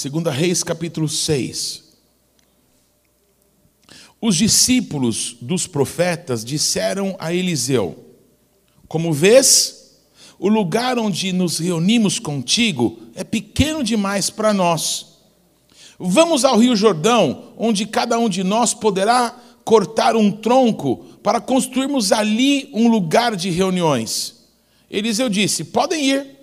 Aleluia. Segunda Reis, capítulo 6. Os discípulos dos profetas disseram a Eliseu: Como vês, o lugar onde nos reunimos contigo é pequeno demais para nós. Vamos ao Rio Jordão, onde cada um de nós poderá cortar um tronco para construirmos ali um lugar de reuniões. Eliseu disse: Podem ir.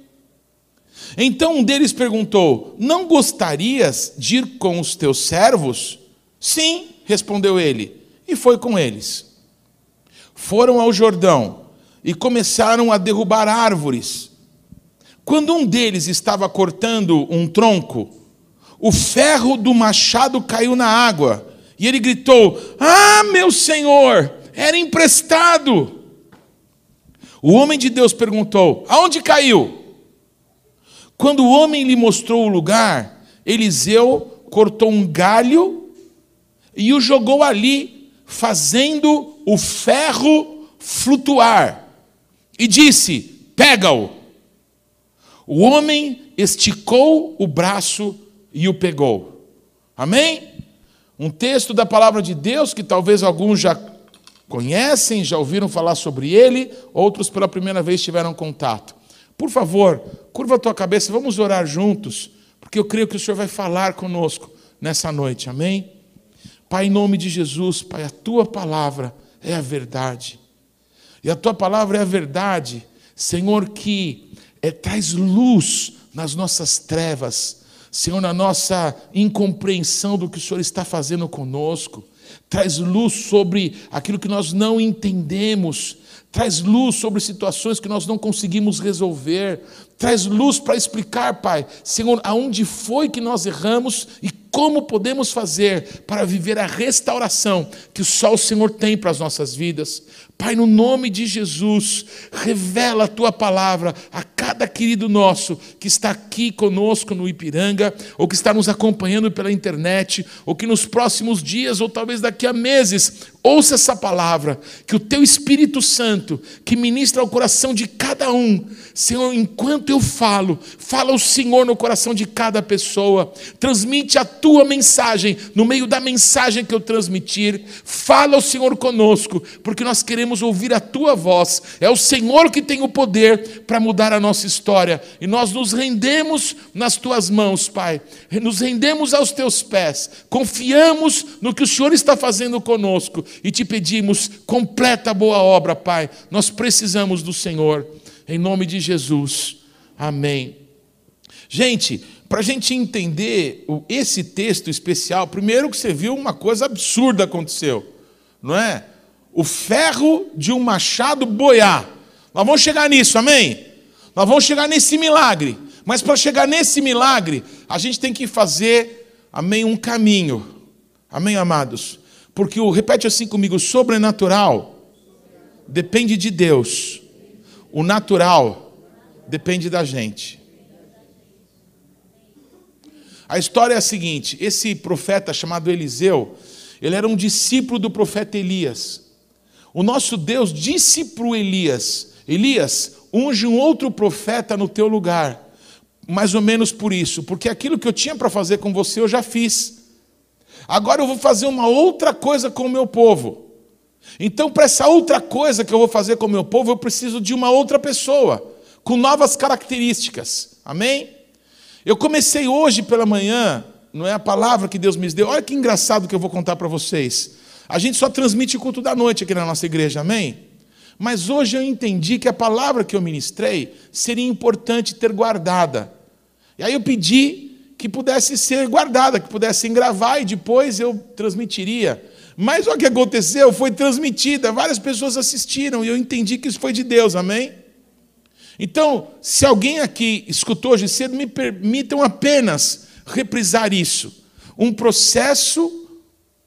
Então um deles perguntou: Não gostarias de ir com os teus servos? Sim, respondeu ele, e foi com eles. Foram ao Jordão e começaram a derrubar árvores. Quando um deles estava cortando um tronco, o ferro do machado caiu na água, e ele gritou: Ah, meu senhor, era emprestado. O homem de Deus perguntou: Aonde caiu? Quando o homem lhe mostrou o lugar, Eliseu cortou um galho e o jogou ali, fazendo o ferro flutuar. E disse: Pega-o. O homem esticou o braço e o pegou. Amém? Um texto da palavra de Deus que talvez alguns já conhecem, já ouviram falar sobre ele, outros pela primeira vez tiveram contato. Por favor, curva a tua cabeça, vamos orar juntos, porque eu creio que o Senhor vai falar conosco nessa noite, amém? Pai, em nome de Jesus, Pai, a tua palavra é a verdade, e a tua palavra é a verdade, Senhor, que é, traz luz nas nossas trevas, Senhor, na nossa incompreensão do que o Senhor está fazendo conosco, traz luz sobre aquilo que nós não entendemos, traz luz sobre situações que nós não conseguimos resolver, traz luz para explicar, Pai, Senhor, aonde foi que nós erramos e como podemos fazer para viver a restauração que só o Senhor tem para as nossas vidas. Pai, no nome de Jesus, revela a tua palavra a cada querido nosso que está aqui conosco no Ipiranga, ou que está nos acompanhando pela internet, ou que nos próximos dias, ou talvez daqui a meses, ouça essa palavra, que o teu Espírito Santo, que ministra ao coração de cada um, Senhor, enquanto eu falo, fala o Senhor no coração de cada pessoa, transmite a tua mensagem, no meio da mensagem que eu transmitir, fala o Senhor conosco, porque nós queremos ouvir a tua voz. É o Senhor que tem o poder para mudar a nossa história. E nós nos rendemos nas tuas mãos, Pai. Nos rendemos aos teus pés. Confiamos no que o Senhor está fazendo conosco e te pedimos completa boa obra, Pai. Nós precisamos do Senhor. Em nome de Jesus. Amém. Gente, para a gente entender esse texto especial, primeiro que você viu uma coisa absurda aconteceu, não é? o ferro de um machado boiar. Nós vamos chegar nisso, amém? Nós vamos chegar nesse milagre. Mas para chegar nesse milagre, a gente tem que fazer, amém, um caminho. Amém, amados? Porque o, repete assim comigo, o sobrenatural depende de Deus. O natural depende da gente. A história é a seguinte: esse profeta chamado Eliseu, ele era um discípulo do profeta Elias. O nosso Deus disse para Elias: Elias, unge um outro profeta no teu lugar. Mais ou menos por isso, porque aquilo que eu tinha para fazer com você eu já fiz. Agora eu vou fazer uma outra coisa com o meu povo. Então, para essa outra coisa que eu vou fazer com o meu povo, eu preciso de uma outra pessoa, com novas características. Amém? Eu comecei hoje pela manhã, não é a palavra que Deus me deu. Olha que engraçado que eu vou contar para vocês. A gente só transmite o culto da noite aqui na nossa igreja, amém? Mas hoje eu entendi que a palavra que eu ministrei seria importante ter guardada. E aí eu pedi que pudesse ser guardada, que pudessem gravar e depois eu transmitiria. Mas o que aconteceu foi transmitida, várias pessoas assistiram e eu entendi que isso foi de Deus, amém? Então, se alguém aqui escutou hoje cedo, me permitam apenas reprisar isso. Um processo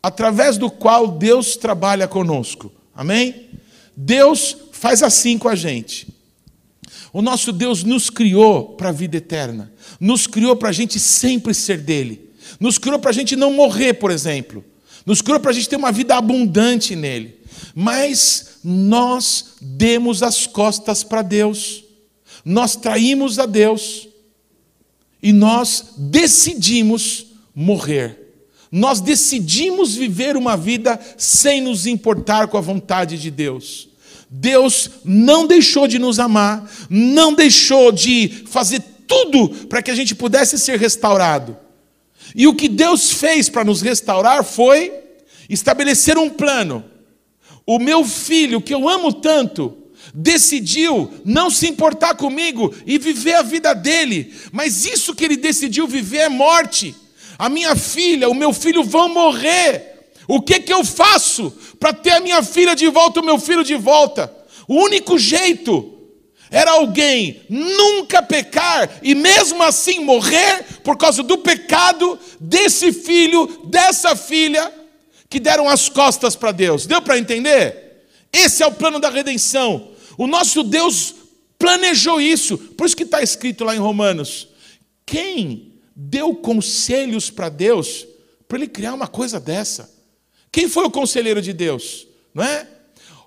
através do qual Deus trabalha conosco. Amém? Deus faz assim com a gente. O nosso Deus nos criou para a vida eterna, nos criou para a gente sempre ser dele, nos criou para a gente não morrer, por exemplo, nos criou para a gente ter uma vida abundante nele. Mas nós demos as costas para Deus, nós traímos a Deus. e nós decidimos morrer. Nós decidimos viver uma vida sem nos importar com a vontade de Deus. Deus não deixou de nos amar, não deixou de fazer tudo para que a gente pudesse ser restaurado. E o que Deus fez para nos restaurar foi estabelecer um plano. O meu filho, que eu amo tanto, decidiu não se importar comigo e viver a vida dele, mas isso que ele decidiu viver é morte. A minha filha, o meu filho vão morrer. O que que eu faço para ter a minha filha de volta, o meu filho de volta? O único jeito era alguém nunca pecar e mesmo assim morrer por causa do pecado desse filho, dessa filha que deram as costas para Deus. Deu para entender? Esse é o plano da redenção. O nosso Deus planejou isso. Por isso que está escrito lá em Romanos: quem deu conselhos para Deus para ele criar uma coisa dessa? Quem foi o conselheiro de Deus? Não é?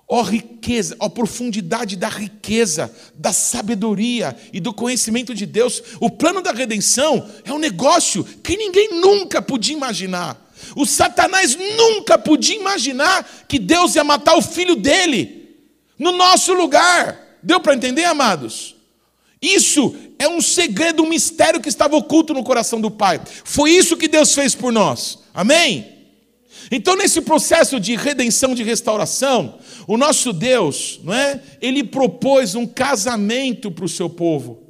Ó riqueza, ó profundidade da riqueza, da sabedoria e do conhecimento de Deus. O plano da redenção é um negócio que ninguém nunca podia imaginar. O Satanás nunca podia imaginar que Deus ia matar o filho dele no nosso lugar. Deu para entender, amados? Isso é um segredo, um mistério que estava oculto no coração do Pai. Foi isso que Deus fez por nós. Amém? Então, nesse processo de redenção, de restauração, o nosso Deus, não é? Ele propôs um casamento para o seu povo.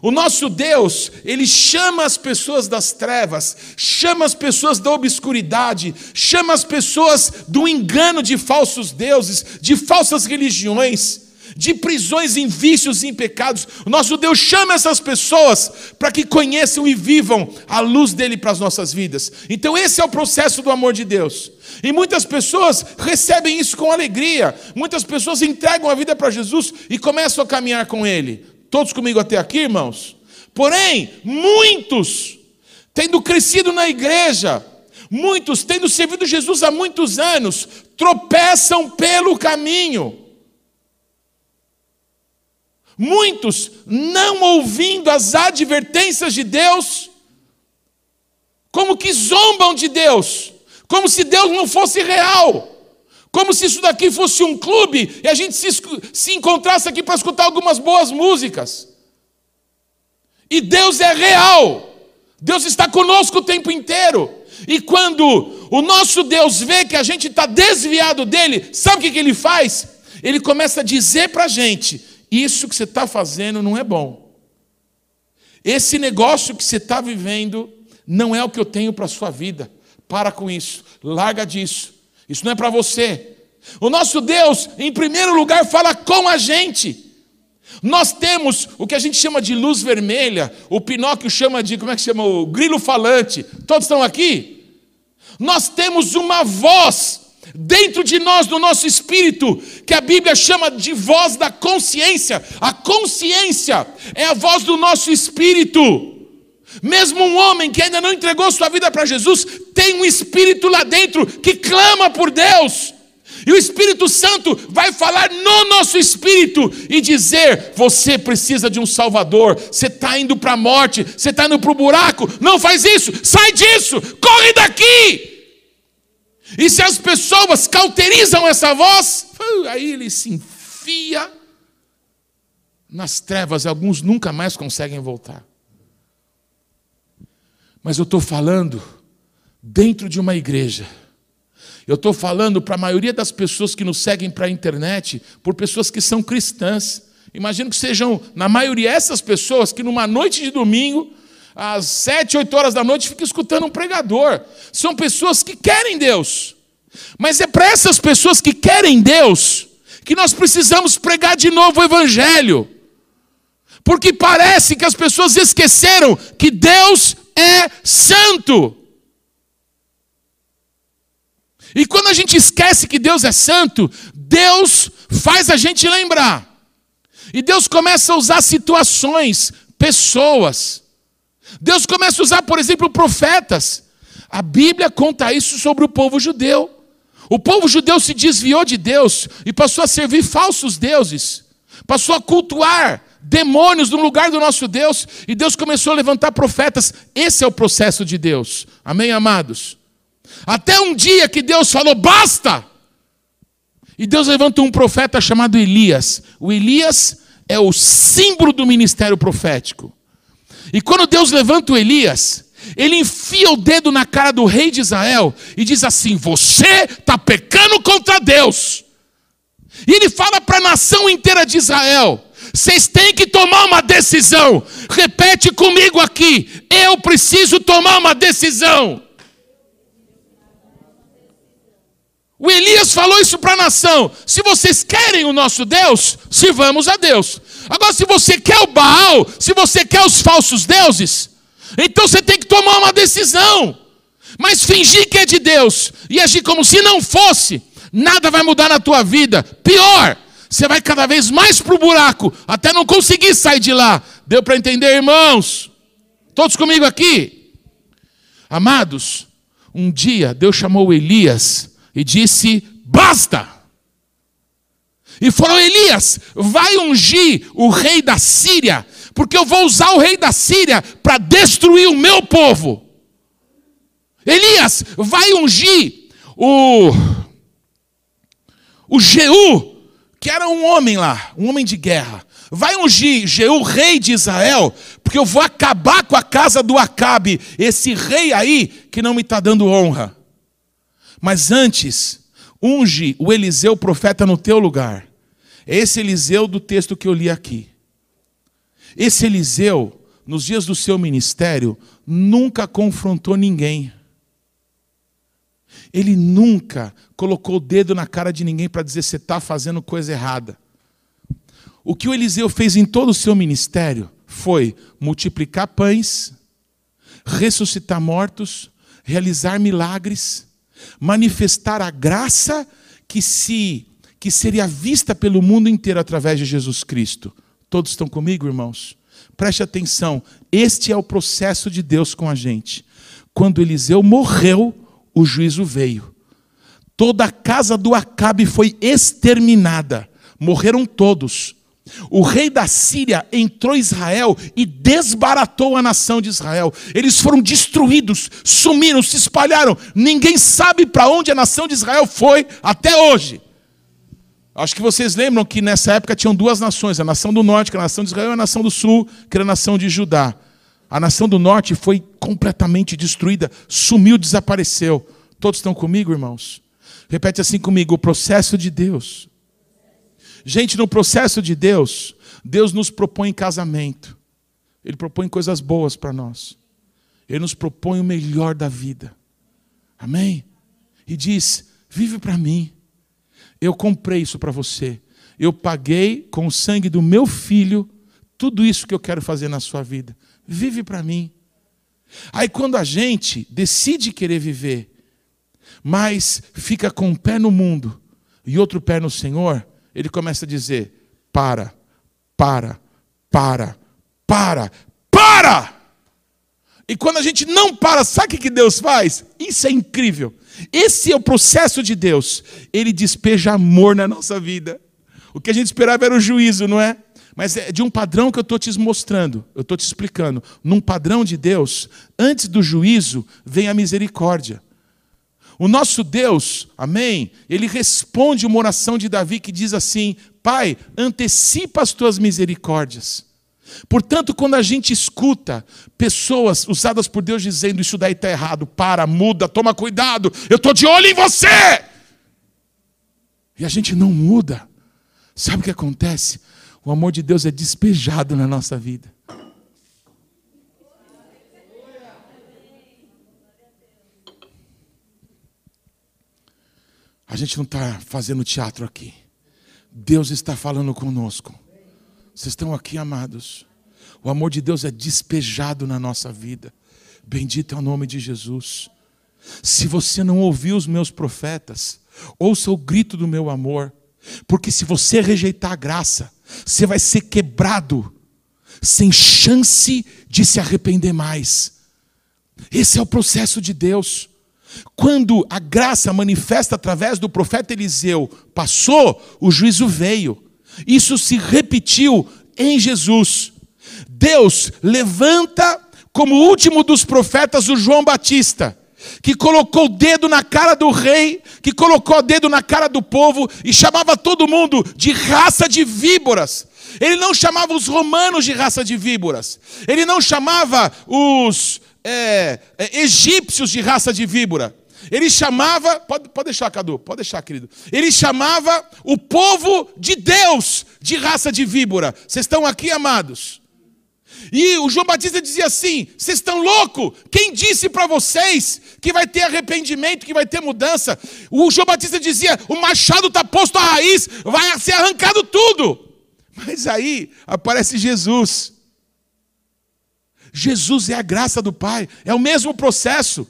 O nosso Deus, ele chama as pessoas das trevas, chama as pessoas da obscuridade, chama as pessoas do engano de falsos deuses, de falsas religiões de prisões em vícios e em pecados. O nosso Deus chama essas pessoas para que conheçam e vivam a luz dele para as nossas vidas. Então, esse é o processo do amor de Deus. E muitas pessoas recebem isso com alegria. Muitas pessoas entregam a vida para Jesus e começam a caminhar com Ele. Todos comigo até aqui, irmãos? Porém, muitos, tendo crescido na igreja, muitos, tendo servido Jesus há muitos anos, tropeçam pelo caminho. Muitos, não ouvindo as advertências de Deus, como que zombam de Deus, como se Deus não fosse real, como se isso daqui fosse um clube e a gente se, se encontrasse aqui para escutar algumas boas músicas. E Deus é real, Deus está conosco o tempo inteiro. E quando o nosso Deus vê que a gente está desviado dele, sabe o que, que ele faz? Ele começa a dizer para a gente isso que você está fazendo não é bom. Esse negócio que você está vivendo não é o que eu tenho para a sua vida. Para com isso, larga disso. Isso não é para você. O nosso Deus, em primeiro lugar, fala com a gente. Nós temos o que a gente chama de luz vermelha, o Pinóquio chama de, como é que chama? O grilo falante. Todos estão aqui? Nós temos uma voz dentro de nós, do nosso espírito, que a Bíblia chama de voz da consciência. A consciência é a voz do nosso espírito. Mesmo um homem que ainda não entregou sua vida para Jesus, tem um espírito lá dentro que clama por Deus. E o Espírito Santo vai falar no nosso espírito e dizer: você precisa de um Salvador, você está indo para a morte, você está indo para o buraco, não faz isso, sai disso, corre daqui. E se as pessoas cauterizam essa voz, aí ele se enfia nas trevas, alguns nunca mais conseguem voltar. Mas eu estou falando dentro de uma igreja. Eu estou falando para a maioria das pessoas que nos seguem para a internet, por pessoas que são cristãs. Imagino que sejam, na maioria, essas pessoas que numa noite de domingo às sete, oito horas da noite, fica escutando um pregador. São pessoas que querem Deus. Mas é para essas pessoas que querem Deus que nós precisamos pregar de novo o Evangelho. Porque parece que as pessoas esqueceram que Deus é santo. E quando a gente esquece que Deus é santo, Deus faz a gente lembrar. E Deus começa a usar situações, pessoas, Deus começa a usar, por exemplo, profetas. A Bíblia conta isso sobre o povo judeu. O povo judeu se desviou de Deus e passou a servir falsos deuses, passou a cultuar demônios no lugar do nosso Deus, e Deus começou a levantar profetas. Esse é o processo de Deus. Amém, amados? Até um dia que Deus falou: basta! E Deus levanta um profeta chamado Elias. O Elias é o símbolo do ministério profético. E quando Deus levanta o Elias, ele enfia o dedo na cara do rei de Israel e diz assim: Você está pecando contra Deus. E ele fala para a nação inteira de Israel: Vocês têm que tomar uma decisão. Repete comigo aqui: Eu preciso tomar uma decisão. O Elias falou isso para a nação. Se vocês querem o nosso Deus, sirvamos a Deus. Agora, se você quer o Baal, se você quer os falsos deuses, então você tem que tomar uma decisão. Mas fingir que é de Deus e agir como se não fosse, nada vai mudar na tua vida. Pior, você vai cada vez mais para o buraco, até não conseguir sair de lá. Deu para entender, irmãos? Todos comigo aqui? Amados, um dia Deus chamou Elias e disse: Basta! E falou: Elias, vai ungir o rei da Síria, porque eu vou usar o rei da Síria para destruir o meu povo. Elias, vai ungir o, o Jeú, que era um homem lá, um homem de guerra. Vai ungir Jeú, rei de Israel, porque eu vou acabar com a casa do Acabe, esse rei aí que não me está dando honra. Mas antes, unge o Eliseu profeta no teu lugar. Esse Eliseu do texto que eu li aqui. Esse Eliseu, nos dias do seu ministério, nunca confrontou ninguém. Ele nunca colocou o dedo na cara de ninguém para dizer você está fazendo coisa errada. O que o Eliseu fez em todo o seu ministério foi multiplicar pães, ressuscitar mortos, realizar milagres manifestar a graça que se que seria vista pelo mundo inteiro através de Jesus Cristo. Todos estão comigo, irmãos? Preste atenção, este é o processo de Deus com a gente. Quando Eliseu morreu, o juízo veio. Toda a casa do Acabe foi exterminada. Morreram todos. O rei da Síria entrou em Israel e desbaratou a nação de Israel. Eles foram destruídos, sumiram, se espalharam. Ninguém sabe para onde a nação de Israel foi até hoje. Acho que vocês lembram que nessa época tinham duas nações: a nação do norte, que era a nação de Israel, e a nação do sul, que era a nação de Judá. A nação do norte foi completamente destruída, sumiu, desapareceu. Todos estão comigo, irmãos? Repete assim comigo: o processo de Deus Gente, no processo de Deus, Deus nos propõe casamento. Ele propõe coisas boas para nós. Ele nos propõe o melhor da vida. Amém? E diz: vive para mim. Eu comprei isso para você. Eu paguei com o sangue do meu filho tudo isso que eu quero fazer na sua vida. Vive para mim. Aí quando a gente decide querer viver, mas fica com um pé no mundo e outro pé no Senhor, ele começa a dizer: para, para, para, para, para! E quando a gente não para, sabe o que Deus faz? Isso é incrível. Esse é o processo de Deus. Ele despeja amor na nossa vida. O que a gente esperava era o juízo, não é? Mas é de um padrão que eu estou te mostrando, eu estou te explicando. Num padrão de Deus, antes do juízo, vem a misericórdia. O nosso Deus, amém, ele responde uma oração de Davi que diz assim: Pai, antecipa as tuas misericórdias. Portanto, quando a gente escuta pessoas usadas por Deus dizendo isso daí está errado, para, muda, toma cuidado, eu estou de olho em você. E a gente não muda. Sabe o que acontece? O amor de Deus é despejado na nossa vida. A gente não está fazendo teatro aqui. Deus está falando conosco. Vocês estão aqui, amados. O amor de Deus é despejado na nossa vida. Bendito é o nome de Jesus. Se você não ouviu os meus profetas, ouça o grito do meu amor. Porque se você rejeitar a graça, você vai ser quebrado, sem chance de se arrepender mais. Esse é o processo de Deus. Quando a graça manifesta através do profeta Eliseu passou, o juízo veio. Isso se repetiu em Jesus. Deus levanta como último dos profetas o João Batista, que colocou o dedo na cara do rei, que colocou o dedo na cara do povo e chamava todo mundo de raça de víboras. Ele não chamava os romanos de raça de víboras. Ele não chamava os é, é, egípcios de raça de víbora. Ele chamava, pode, pode deixar, Cadu, pode deixar, querido. Ele chamava o povo de Deus de raça de víbora. Vocês estão aqui, amados? E o João Batista dizia assim: vocês estão loucos? Quem disse para vocês que vai ter arrependimento, que vai ter mudança? O João Batista dizia: o machado está posto à raiz, vai ser arrancado tudo. Mas aí aparece Jesus. Jesus é a graça do Pai, é o mesmo processo.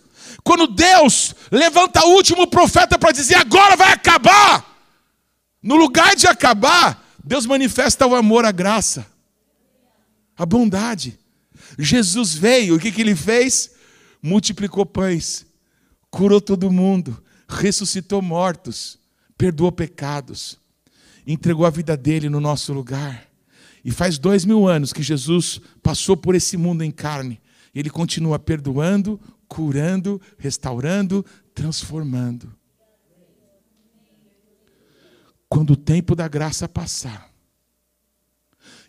Quando Deus levanta o último profeta para dizer agora vai acabar, no lugar de acabar, Deus manifesta o amor, a graça, a bondade. Jesus veio, o que, que ele fez? Multiplicou pães, curou todo mundo, ressuscitou mortos, perdoou pecados, entregou a vida dele no nosso lugar. E faz dois mil anos que Jesus passou por esse mundo em carne. Ele continua perdoando, curando, restaurando, transformando. Quando o tempo da graça passar,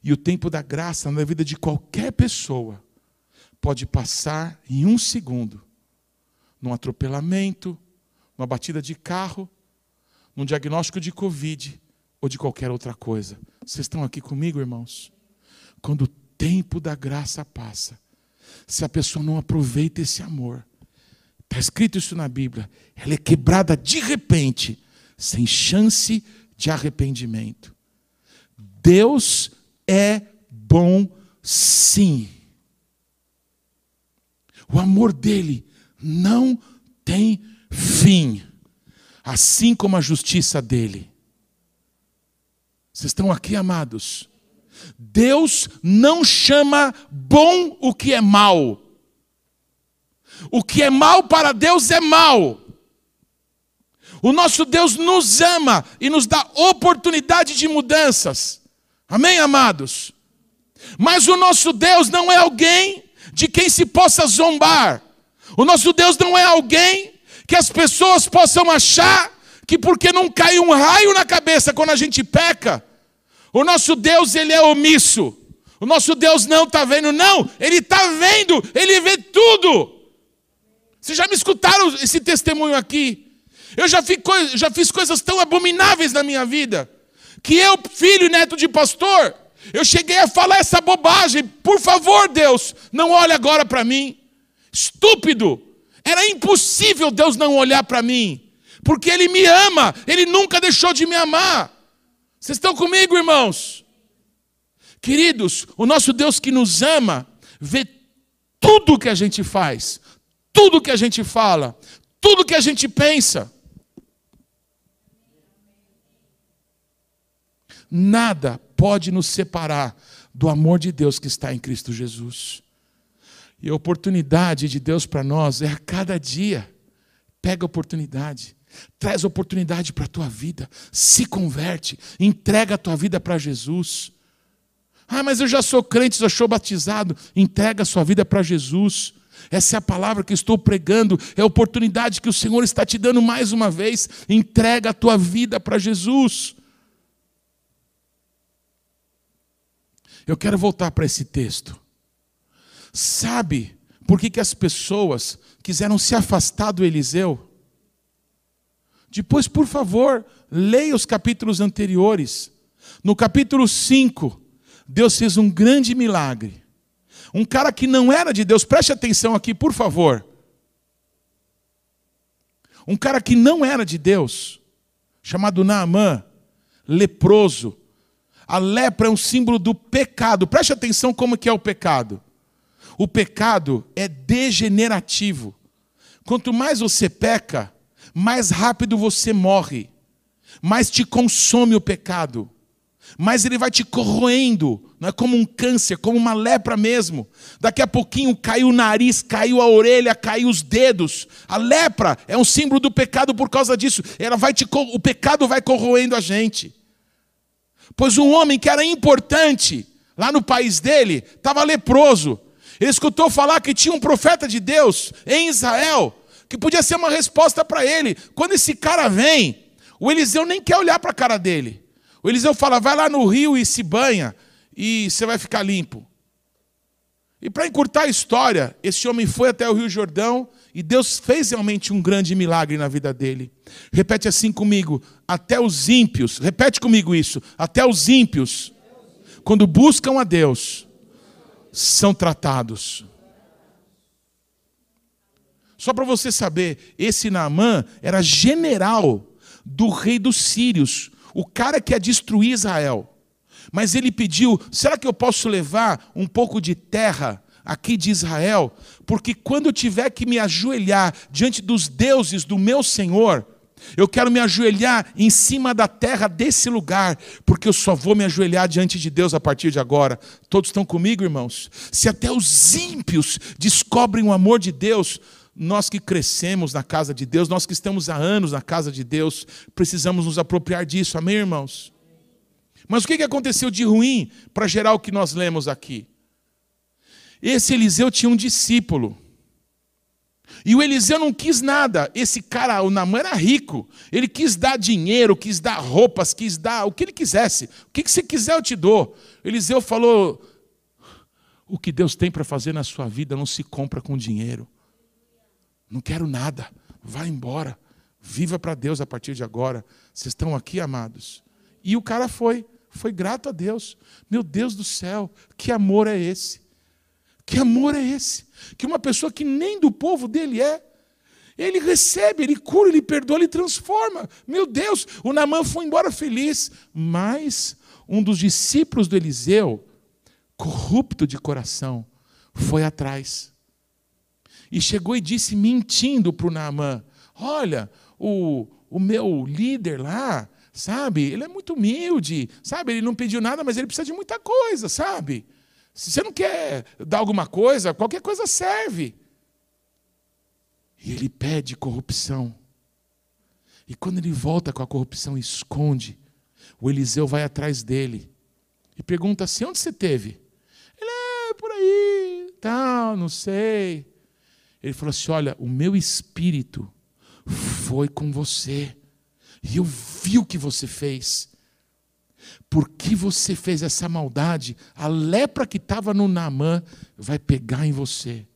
e o tempo da graça na vida de qualquer pessoa pode passar em um segundo num atropelamento, numa batida de carro, num diagnóstico de Covid ou de qualquer outra coisa. Vocês estão aqui comigo, irmãos? Quando o tempo da graça passa, se a pessoa não aproveita esse amor, está escrito isso na Bíblia, ela é quebrada de repente, sem chance de arrependimento. Deus é bom sim. O amor dele não tem fim, assim como a justiça dele. Vocês estão aqui, amados? Deus não chama bom o que é mal. O que é mal para Deus é mal. O nosso Deus nos ama e nos dá oportunidade de mudanças. Amém, amados? Mas o nosso Deus não é alguém de quem se possa zombar. O nosso Deus não é alguém que as pessoas possam achar que porque não cai um raio na cabeça quando a gente peca, o nosso Deus, ele é omisso. O nosso Deus não está vendo, não, ele está vendo, ele vê tudo. Vocês já me escutaram esse testemunho aqui? Eu já, já fiz coisas tão abomináveis na minha vida, que eu, filho e neto de pastor, eu cheguei a falar essa bobagem. Por favor, Deus, não olhe agora para mim. Estúpido. Era impossível Deus não olhar para mim, porque Ele me ama, Ele nunca deixou de me amar. Vocês estão comigo, irmãos? Queridos, o nosso Deus que nos ama, vê tudo que a gente faz, tudo que a gente fala, tudo que a gente pensa. Nada pode nos separar do amor de Deus que está em Cristo Jesus. E a oportunidade de Deus para nós é a cada dia. Pega a oportunidade. Traz oportunidade para a tua vida. Se converte. Entrega a tua vida para Jesus. Ah, mas eu já sou crente, já sou batizado. Entrega a sua vida para Jesus. Essa é a palavra que estou pregando, é a oportunidade que o Senhor está te dando mais uma vez. Entrega a tua vida para Jesus. Eu quero voltar para esse texto. Sabe por que, que as pessoas quiseram se afastar do Eliseu? Depois, por favor, leia os capítulos anteriores. No capítulo 5, Deus fez um grande milagre. Um cara que não era de Deus, preste atenção aqui, por favor. Um cara que não era de Deus, chamado Naamã, leproso. A lepra é um símbolo do pecado. Preste atenção como que é o pecado. O pecado é degenerativo. Quanto mais você peca, mais rápido você morre, mais te consome o pecado, mais ele vai te corroendo, não é como um câncer, como uma lepra mesmo. Daqui a pouquinho caiu o nariz, caiu a orelha, caiu os dedos. A lepra é um símbolo do pecado por causa disso. Ela vai te, o pecado vai corroendo a gente. Pois um homem que era importante lá no país dele, estava leproso. Ele escutou falar que tinha um profeta de Deus em Israel, que podia ser uma resposta para ele. Quando esse cara vem, o Eliseu nem quer olhar para a cara dele. O Eliseu fala: vai lá no rio e se banha, e você vai ficar limpo. E para encurtar a história, esse homem foi até o Rio Jordão e Deus fez realmente um grande milagre na vida dele. Repete assim comigo: até os ímpios, repete comigo isso, até os ímpios, quando buscam a Deus, são tratados. Só para você saber, esse Naamã era general do rei dos sírios, o cara que ia destruir Israel. Mas ele pediu: será que eu posso levar um pouco de terra aqui de Israel? Porque quando eu tiver que me ajoelhar diante dos deuses do meu Senhor, eu quero me ajoelhar em cima da terra desse lugar, porque eu só vou me ajoelhar diante de Deus a partir de agora. Todos estão comigo, irmãos? Se até os ímpios descobrem o amor de Deus, nós que crescemos na casa de Deus, nós que estamos há anos na casa de Deus, precisamos nos apropriar disso, amém, irmãos? Mas o que aconteceu de ruim para gerar o que nós lemos aqui? Esse Eliseu tinha um discípulo. E o Eliseu não quis nada. Esse cara, o Namã era rico. Ele quis dar dinheiro, quis dar roupas, quis dar o que ele quisesse. O que você quiser eu te dou. Eliseu falou: O que Deus tem para fazer na sua vida não se compra com dinheiro. Não quero nada. Vá embora. Viva para Deus a partir de agora. Vocês estão aqui, amados. E o cara foi foi grato a Deus. Meu Deus do céu, que amor é esse? Que amor é esse? Que uma pessoa que nem do povo dele é, ele recebe, ele cura, ele perdoa, ele transforma. Meu Deus, o Namã foi embora feliz. Mas um dos discípulos do Eliseu, corrupto de coração, foi atrás. E chegou e disse, mentindo para o Naamã: Olha, o, o meu líder lá, sabe? Ele é muito humilde, sabe? Ele não pediu nada, mas ele precisa de muita coisa, sabe? Se você não quer dar alguma coisa, qualquer coisa serve. E ele pede corrupção. E quando ele volta com a corrupção e esconde, o Eliseu vai atrás dele e pergunta assim: onde você teve? Ele é por aí, tal, não sei. Ele falou assim: olha, o meu espírito foi com você. E eu vi o que você fez. Porque você fez essa maldade, a lepra que estava no Naamã vai pegar em você.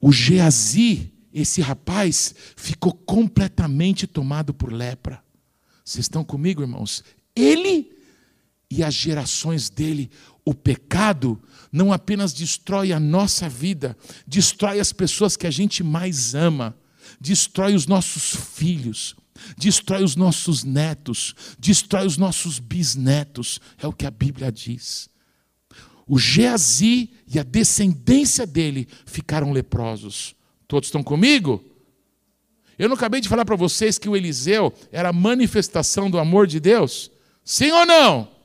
O Geazi, esse rapaz, ficou completamente tomado por lepra. Vocês estão comigo, irmãos? Ele e as gerações dele, o pecado não apenas destrói a nossa vida, destrói as pessoas que a gente mais ama, destrói os nossos filhos, destrói os nossos netos, destrói os nossos bisnetos, é o que a Bíblia diz. O Geazi e a descendência dele ficaram leprosos. Todos estão comigo? Eu não acabei de falar para vocês que o Eliseu era a manifestação do amor de Deus? Sim ou não?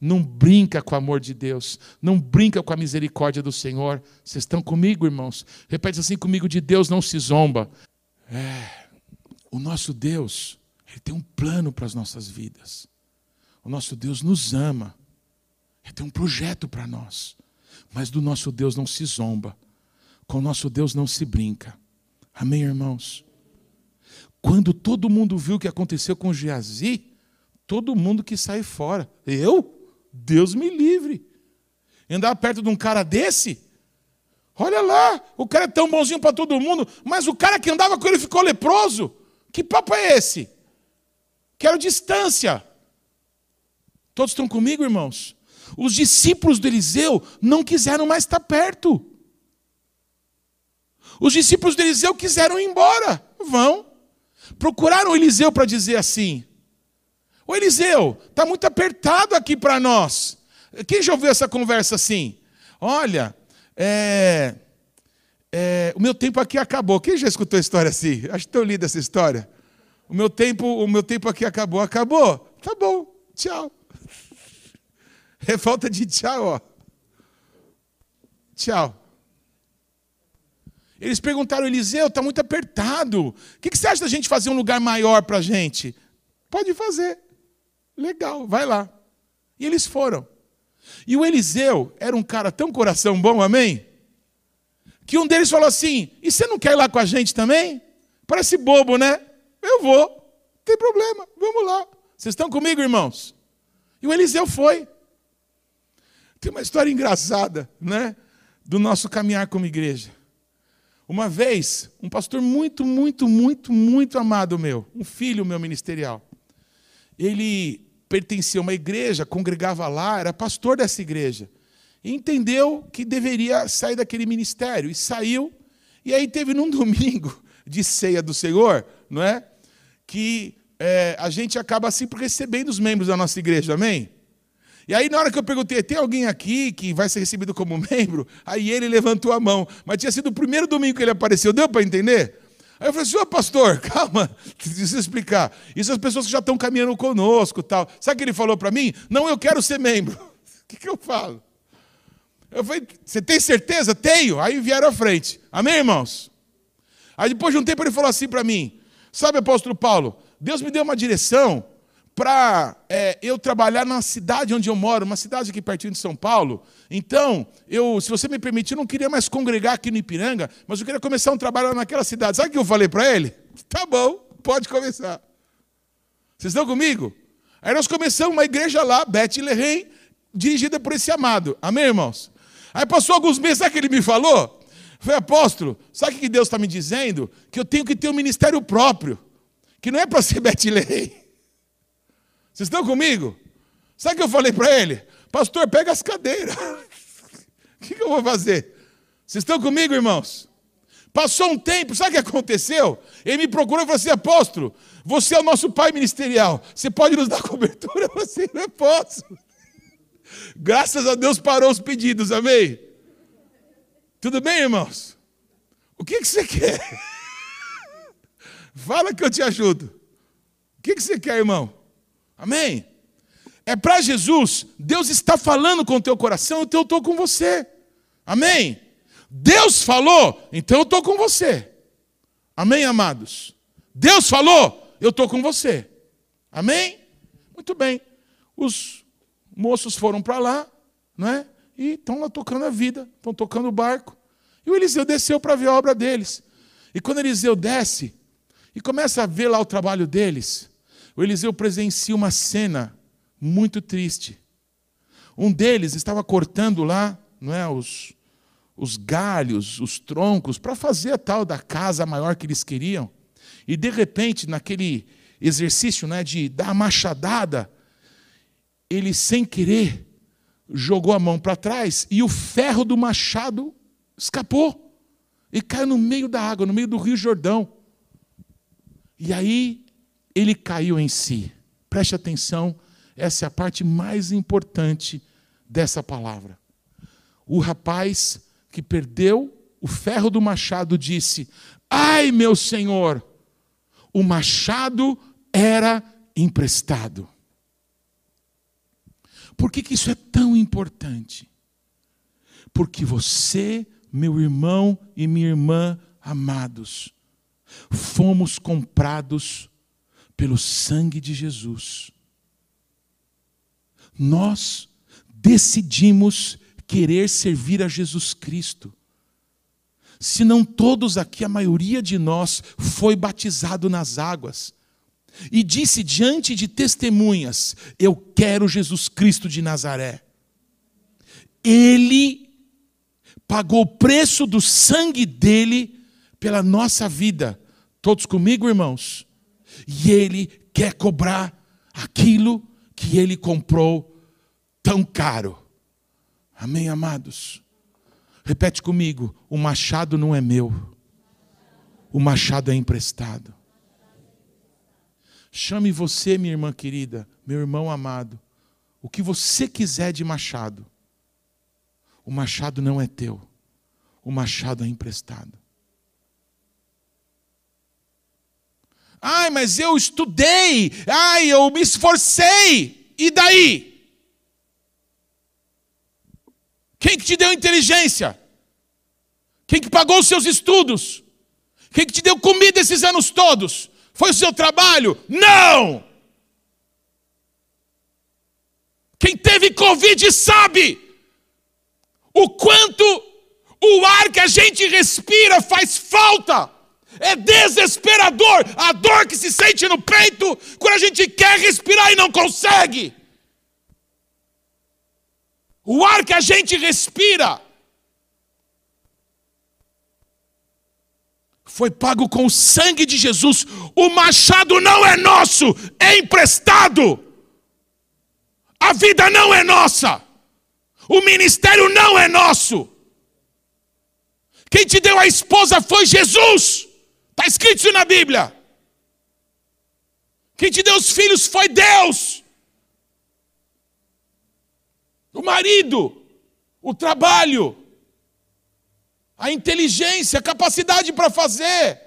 Não brinca com o amor de Deus, não brinca com a misericórdia do Senhor. Vocês estão comigo, irmãos? Repete assim comigo: de Deus não se zomba. É. O nosso Deus, Ele tem um plano para as nossas vidas. O nosso Deus nos ama. Ele tem um projeto para nós. Mas do nosso Deus não se zomba. Com o nosso Deus não se brinca. Amém, irmãos? Quando todo mundo viu o que aconteceu com Geazi, todo mundo que sai fora. Eu? Deus me livre. Andar perto de um cara desse? Olha lá, o cara é tão bonzinho para todo mundo, mas o cara que andava com ele ficou leproso. Que papo é esse? Quero distância. Todos estão comigo, irmãos? Os discípulos do Eliseu não quiseram mais estar perto. Os discípulos de Eliseu quiseram ir embora. Vão. Procuraram Eliseu para dizer assim: Ô Eliseu, está muito apertado aqui para nós. Quem já ouviu essa conversa assim? Olha, é, é, o meu tempo aqui acabou. Quem já escutou a história assim? Acho que eu li essa história. O meu tempo, o meu tempo aqui acabou. Acabou? Tá bom. Tchau. É falta de tchau, ó. Tchau. Eles perguntaram, Eliseu, está muito apertado. O que, que você acha da gente fazer um lugar maior para a gente? Pode fazer. Legal, vai lá. E eles foram. E o Eliseu era um cara tão coração bom, amém? Que um deles falou assim: E você não quer ir lá com a gente também? Parece bobo, né? Eu vou, não tem problema, vamos lá. Vocês estão comigo, irmãos? E o Eliseu foi. Tem uma história engraçada, né? Do nosso caminhar como igreja. Uma vez, um pastor muito, muito, muito, muito amado meu, um filho meu ministerial, ele pertencia a uma igreja, congregava lá, era pastor dessa igreja. E entendeu que deveria sair daquele ministério. E saiu. E aí teve num domingo de ceia do Senhor, não é? Que é, a gente acaba sempre recebendo os membros da nossa igreja, amém? E aí, na hora que eu perguntei, tem alguém aqui que vai ser recebido como membro? Aí ele levantou a mão. Mas tinha sido o primeiro domingo que ele apareceu, deu para entender? Aí eu falei, senhor pastor, calma, preciso explicar. Isso as pessoas que já estão caminhando conosco tal. Sabe o que ele falou para mim? Não, eu quero ser membro. O que, que eu falo? Eu falei, você tem certeza? Tenho. Aí vieram à frente. Amém, irmãos? Aí depois de um tempo ele falou assim para mim: Sabe, apóstolo Paulo, Deus me deu uma direção para é, eu trabalhar na cidade onde eu moro, uma cidade aqui pertinho de São Paulo. Então, eu, se você me permitir, eu não queria mais congregar aqui no Ipiranga, mas eu queria começar um trabalho naquela cidade. Sabe o que eu falei para ele? Tá bom, pode começar. Vocês estão comigo? Aí nós começamos uma igreja lá, Bethlehem, dirigida por esse amado. Amém, irmãos? Aí passou alguns meses, sabe o que ele me falou? Foi apóstolo, sabe o que Deus está me dizendo? Que eu tenho que ter um ministério próprio, que não é para ser Bethlehem. Vocês estão comigo? Sabe o que eu falei para ele? Pastor, pega as cadeiras. O que, que eu vou fazer? Vocês estão comigo, irmãos? Passou um tempo, sabe o que aconteceu? Ele me procurou e falou assim: apóstolo, você é o nosso pai ministerial, você pode nos dar cobertura? Eu falei assim: não posso. Graças a Deus parou os pedidos, amém? Tudo bem, irmãos? O que, que você quer? Fala que eu te ajudo. O que, que você quer, irmão? Amém? É para Jesus, Deus está falando com o teu coração, então eu estou com você. Amém? Deus falou, então eu estou com você. Amém, amados? Deus falou, eu estou com você. Amém? Muito bem. Os moços foram para lá, não é? E estão lá tocando a vida, estão tocando o barco. E o Eliseu desceu para ver a obra deles. E quando Eliseu desce e começa a ver lá o trabalho deles, o Eliseu presencia uma cena muito triste. Um deles estava cortando lá, não é, os, os galhos, os troncos, para fazer a tal da casa maior que eles queriam. E de repente, naquele exercício né, de dar a machadada, ele sem querer jogou a mão para trás e o ferro do machado escapou e caiu no meio da água, no meio do Rio Jordão. E aí ele caiu em si. Preste atenção, essa é a parte mais importante dessa palavra. O rapaz que perdeu o ferro do machado disse: Ai, meu senhor, o machado era emprestado. Por que, que isso é tão importante? Porque você, meu irmão e minha irmã amados, fomos comprados pelo sangue de Jesus. Nós decidimos querer servir a Jesus Cristo. Se não todos aqui, a maioria de nós foi batizado nas águas e disse diante de testemunhas: Eu quero Jesus Cristo de Nazaré. Ele pagou o preço do sangue dele pela nossa vida. Todos comigo, irmãos? E ele quer cobrar aquilo que ele comprou tão caro. Amém, amados? Repete comigo: o machado não é meu, o machado é emprestado. Chame você, minha irmã querida, meu irmão amado, o que você quiser de machado. O machado não é teu, o machado é emprestado. Ai, mas eu estudei. Ai, eu me esforcei. E daí? Quem que te deu inteligência? Quem que pagou os seus estudos? Quem que te deu comida esses anos todos? Foi o seu trabalho? Não! Quem teve Covid sabe o quanto o ar que a gente respira faz falta. É desesperador a dor que se sente no peito quando a gente quer respirar e não consegue. O ar que a gente respira foi pago com o sangue de Jesus. O machado não é nosso, é emprestado. A vida não é nossa. O ministério não é nosso. Quem te deu a esposa foi Jesus. Está escrito isso na Bíblia. Quem te deu os filhos foi Deus. O marido, o trabalho, a inteligência, a capacidade para fazer.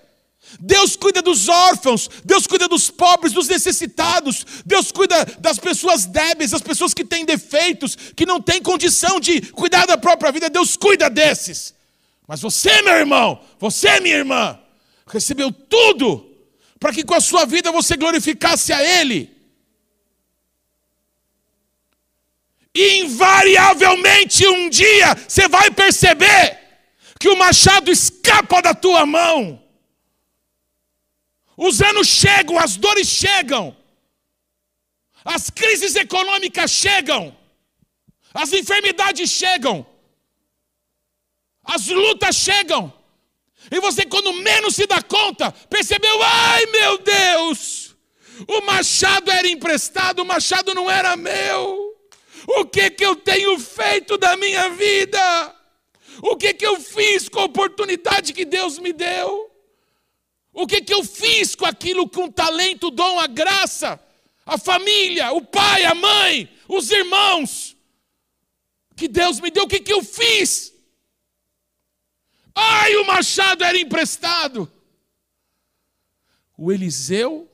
Deus cuida dos órfãos, Deus cuida dos pobres, dos necessitados, Deus cuida das pessoas débeis, das pessoas que têm defeitos, que não têm condição de cuidar da própria vida, Deus cuida desses. Mas você, meu irmão, você, minha irmã, recebeu tudo para que com a sua vida você glorificasse a Ele. E invariavelmente um dia você vai perceber que o machado escapa da tua mão. Os anos chegam, as dores chegam, as crises econômicas chegam, as enfermidades chegam, as lutas chegam. E você, quando menos se dá conta, percebeu: ai meu Deus, o machado era emprestado, o machado não era meu. O que, que eu tenho feito da minha vida? O que, que eu fiz com a oportunidade que Deus me deu? O que, que eu fiz com aquilo, com o talento, o dom, a graça, a família, o pai, a mãe, os irmãos que Deus me deu? O que, que eu fiz? Ai, o machado era emprestado. O Eliseu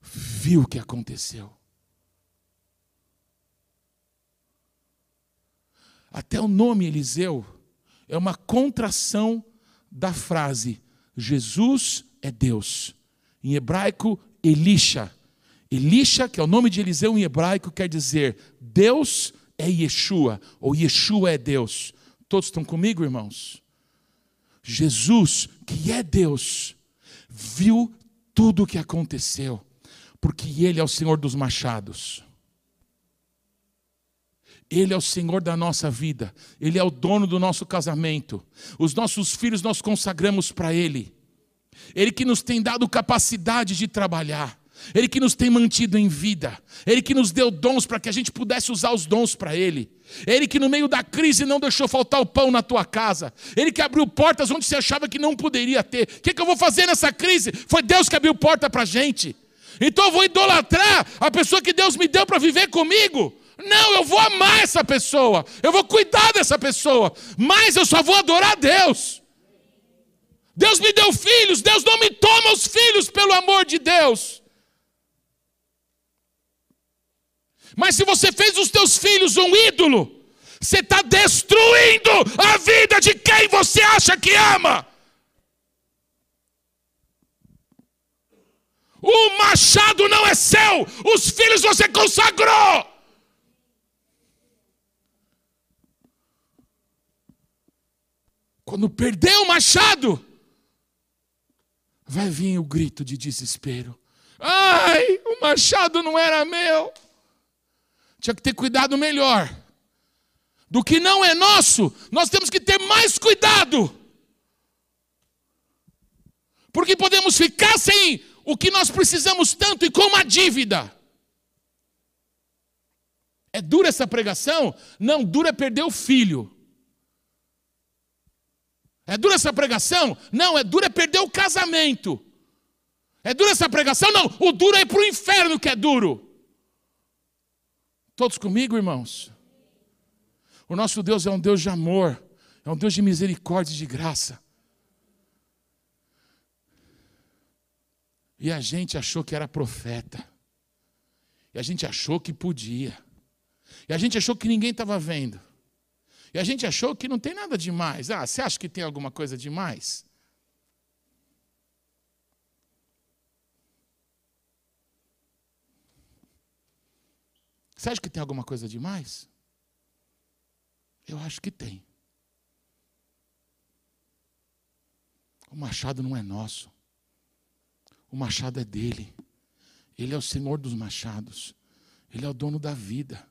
viu o que aconteceu. Até o nome Eliseu é uma contração da frase Jesus é Deus. Em hebraico, Elisha. Elisha, que é o nome de Eliseu em hebraico, quer dizer Deus é Yeshua, ou Yeshua é Deus. Todos estão comigo, irmãos? Jesus, que é Deus, viu tudo o que aconteceu, porque Ele é o Senhor dos machados. Ele é o Senhor da nossa vida, Ele é o dono do nosso casamento. Os nossos filhos nós consagramos para Ele. Ele que nos tem dado capacidade de trabalhar. Ele que nos tem mantido em vida, Ele que nos deu dons para que a gente pudesse usar os dons para Ele, Ele que no meio da crise não deixou faltar o pão na tua casa, Ele que abriu portas onde você achava que não poderia ter. O que, que eu vou fazer nessa crise? Foi Deus que abriu porta para a gente. Então eu vou idolatrar a pessoa que Deus me deu para viver comigo. Não, eu vou amar essa pessoa, eu vou cuidar dessa pessoa, mas eu só vou adorar a Deus. Deus me deu filhos, Deus não me toma os filhos, pelo amor de Deus. Mas se você fez os teus filhos um ídolo, você está destruindo a vida de quem você acha que ama. O machado não é seu, os filhos você consagrou. Quando perder o machado, vai vir o grito de desespero. Ai, o machado não era meu. Tinha que ter cuidado melhor. Do que não é nosso, nós temos que ter mais cuidado. Porque podemos ficar sem o que nós precisamos tanto e com uma dívida. É dura essa pregação? Não, dura é perder o filho. É dura essa pregação? Não, é dura é perder o casamento. É dura essa pregação? Não, o duro é ir para o inferno que é duro. Todos comigo, irmãos? O nosso Deus é um Deus de amor, é um Deus de misericórdia e de graça. E a gente achou que era profeta. E a gente achou que podia. E a gente achou que ninguém estava vendo. E a gente achou que não tem nada demais. Ah, você acha que tem alguma coisa demais? Você acha que tem alguma coisa demais? Eu acho que tem. O machado não é nosso. O machado é dele. Ele é o Senhor dos machados. Ele é o dono da vida.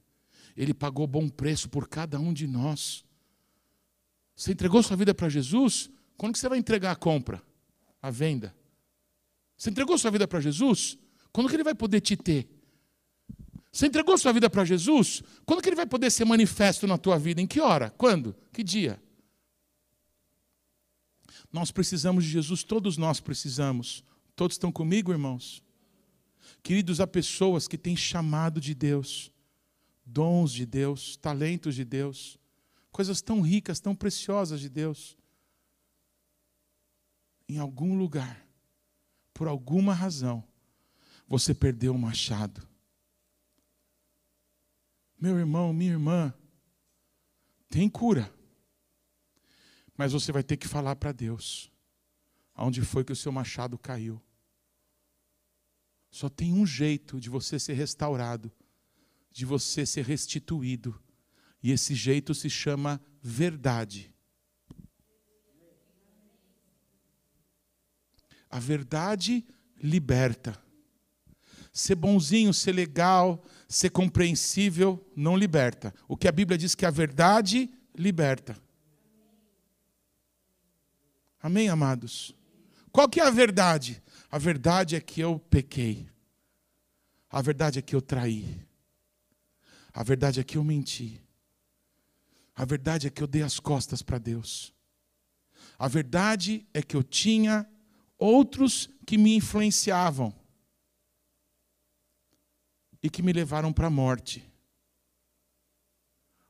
Ele pagou bom preço por cada um de nós. Você entregou sua vida para Jesus? Quando que você vai entregar a compra? A venda? Você entregou sua vida para Jesus? Quando que ele vai poder te ter? Você entregou sua vida para Jesus? Quando que ele vai poder ser manifesto na tua vida? Em que hora? Quando? Que dia? Nós precisamos de Jesus, todos nós precisamos. Todos estão comigo, irmãos? Queridos, há pessoas que têm chamado de Deus, dons de Deus, talentos de Deus, coisas tão ricas, tão preciosas de Deus. Em algum lugar, por alguma razão, você perdeu o machado meu irmão, minha irmã, tem cura. Mas você vai ter que falar para Deus aonde foi que o seu machado caiu. Só tem um jeito de você ser restaurado, de você ser restituído. E esse jeito se chama verdade. A verdade liberta. Ser bonzinho, ser legal, ser compreensível não liberta. O que a Bíblia diz que a verdade liberta. Amém, amados? Qual que é a verdade? A verdade é que eu pequei. A verdade é que eu traí. A verdade é que eu menti. A verdade é que eu dei as costas para Deus. A verdade é que eu tinha outros que me influenciavam e que me levaram para a morte.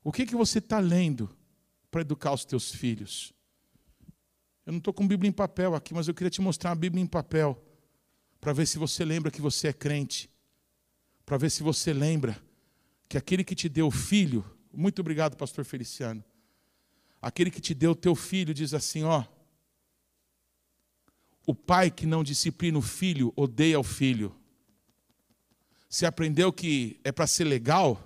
O que, que você está lendo para educar os teus filhos? Eu não estou com Bíblia em papel aqui, mas eu queria te mostrar uma Bíblia em papel, para ver se você lembra que você é crente, para ver se você lembra que aquele que te deu o filho, muito obrigado, pastor Feliciano, aquele que te deu o teu filho diz assim: ó, o pai que não disciplina o filho odeia o filho. Você aprendeu que é para ser legal?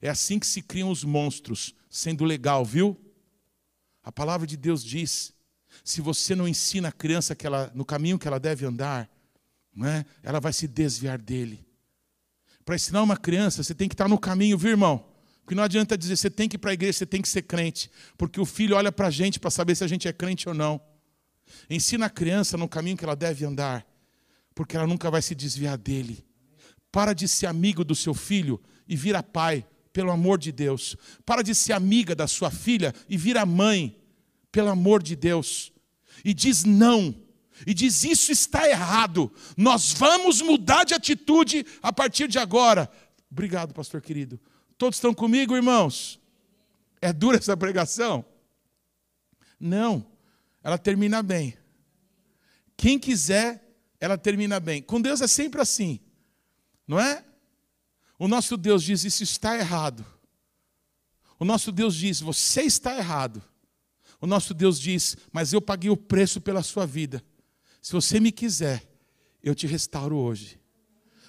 É assim que se criam os monstros, sendo legal, viu? A palavra de Deus diz: se você não ensina a criança que ela, no caminho que ela deve andar, né, ela vai se desviar dele. Para ensinar uma criança, você tem que estar no caminho, viu, irmão? Porque não adianta dizer você tem que ir para a igreja, você tem que ser crente. Porque o filho olha para a gente para saber se a gente é crente ou não. Ensina a criança no caminho que ela deve andar, porque ela nunca vai se desviar dele. Para de ser amigo do seu filho e vira pai, pelo amor de Deus. Para de ser amiga da sua filha e vira mãe, pelo amor de Deus. E diz não. E diz isso está errado. Nós vamos mudar de atitude a partir de agora. Obrigado, pastor querido. Todos estão comigo, irmãos? É dura essa pregação? Não. Ela termina bem. Quem quiser, ela termina bem. Com Deus é sempre assim. Não é? O nosso Deus diz: Isso está errado. O nosso Deus diz: Você está errado. O nosso Deus diz: Mas eu paguei o preço pela sua vida. Se você me quiser, eu te restauro hoje.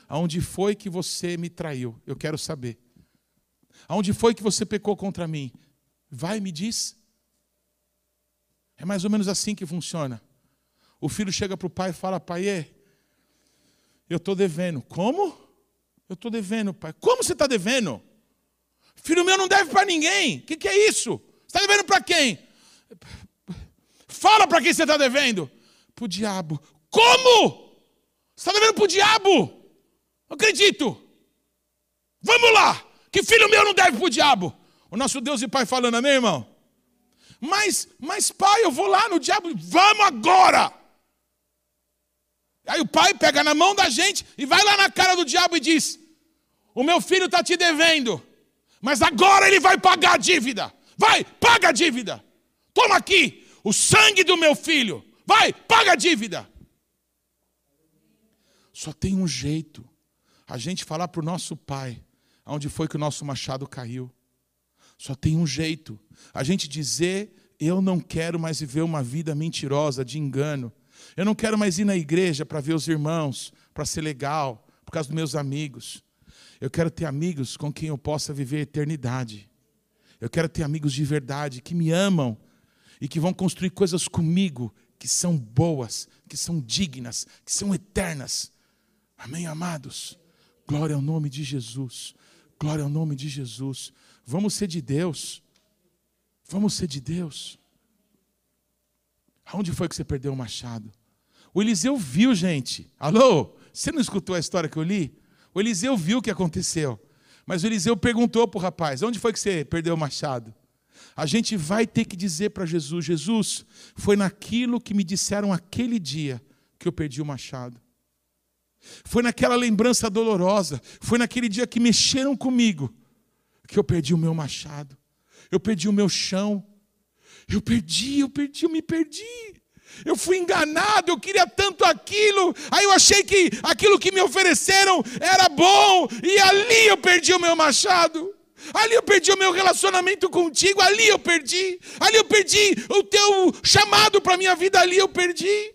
Aonde foi que você me traiu? Eu quero saber. Aonde foi que você pecou contra mim? Vai e me diz. É mais ou menos assim que funciona. O filho chega para o pai e fala: Pai, eu estou devendo. Como? Eu estou devendo, pai. Como você está devendo? Filho meu não deve para ninguém. O que, que, é isso? Você está devendo para quem? Fala para quem você está devendo. Para o diabo. Como? Você está devendo para o diabo? Não acredito. Vamos lá. Que filho meu não deve para o diabo? O nosso Deus e Pai falando, amém, irmão? Mas, mas pai, eu vou lá no diabo. Vamos agora. Aí o pai pega na mão da gente e vai lá na cara do diabo e diz: O meu filho está te devendo, mas agora ele vai pagar a dívida. Vai, paga a dívida. Toma aqui o sangue do meu filho. Vai, paga a dívida. Só tem um jeito: a gente falar para o nosso pai aonde foi que o nosso machado caiu. Só tem um jeito: a gente dizer, eu não quero mais viver uma vida mentirosa, de engano. Eu não quero mais ir na igreja para ver os irmãos, para ser legal, por causa dos meus amigos. Eu quero ter amigos com quem eu possa viver a eternidade. Eu quero ter amigos de verdade que me amam e que vão construir coisas comigo que são boas, que são dignas, que são eternas. Amém, amados? Glória ao nome de Jesus. Glória ao nome de Jesus. Vamos ser de Deus. Vamos ser de Deus. Aonde foi que você perdeu o machado? O Eliseu viu, gente. Alô? Você não escutou a história que eu li? O Eliseu viu o que aconteceu. Mas o Eliseu perguntou para o rapaz: onde foi que você perdeu o machado? A gente vai ter que dizer para Jesus: Jesus, foi naquilo que me disseram aquele dia que eu perdi o machado. Foi naquela lembrança dolorosa, foi naquele dia que mexeram comigo que eu perdi o meu machado. Eu perdi o meu chão. Eu perdi, eu perdi, eu me perdi. Eu fui enganado, eu queria tanto aquilo. Aí eu achei que aquilo que me ofereceram era bom, e ali eu perdi o meu machado. Ali eu perdi o meu relacionamento contigo, ali eu perdi. Ali eu perdi o teu chamado para a minha vida, ali eu perdi.